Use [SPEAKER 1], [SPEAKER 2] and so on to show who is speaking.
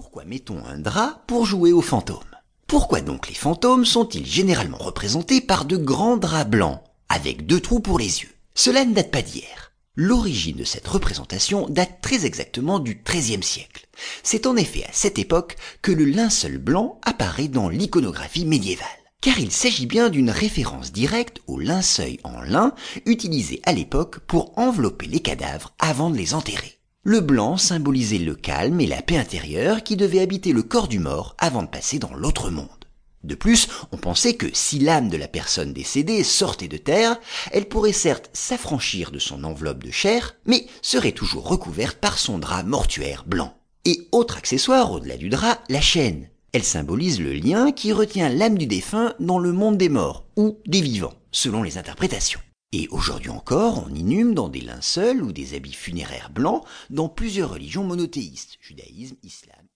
[SPEAKER 1] Pourquoi mettons un drap pour jouer aux fantômes? Pourquoi donc les fantômes sont-ils généralement représentés par de grands draps blancs, avec deux trous pour les yeux? Cela ne date pas d'hier. L'origine de cette représentation date très exactement du XIIIe siècle. C'est en effet à cette époque que le linceul blanc apparaît dans l'iconographie médiévale. Car il s'agit bien d'une référence directe au linceul en lin utilisé à l'époque pour envelopper les cadavres avant de les enterrer. Le blanc symbolisait le calme et la paix intérieure qui devait habiter le corps du mort avant de passer dans l'autre monde. De plus, on pensait que si l'âme de la personne décédée sortait de terre, elle pourrait certes s'affranchir de son enveloppe de chair, mais serait toujours recouverte par son drap mortuaire blanc. Et autre accessoire au-delà du drap, la chaîne. Elle symbolise le lien qui retient l'âme du défunt dans le monde des morts ou des vivants, selon les interprétations. Et aujourd'hui encore, on inhume dans des linceuls ou des habits funéraires blancs dans plusieurs religions monothéistes, judaïsme, islam.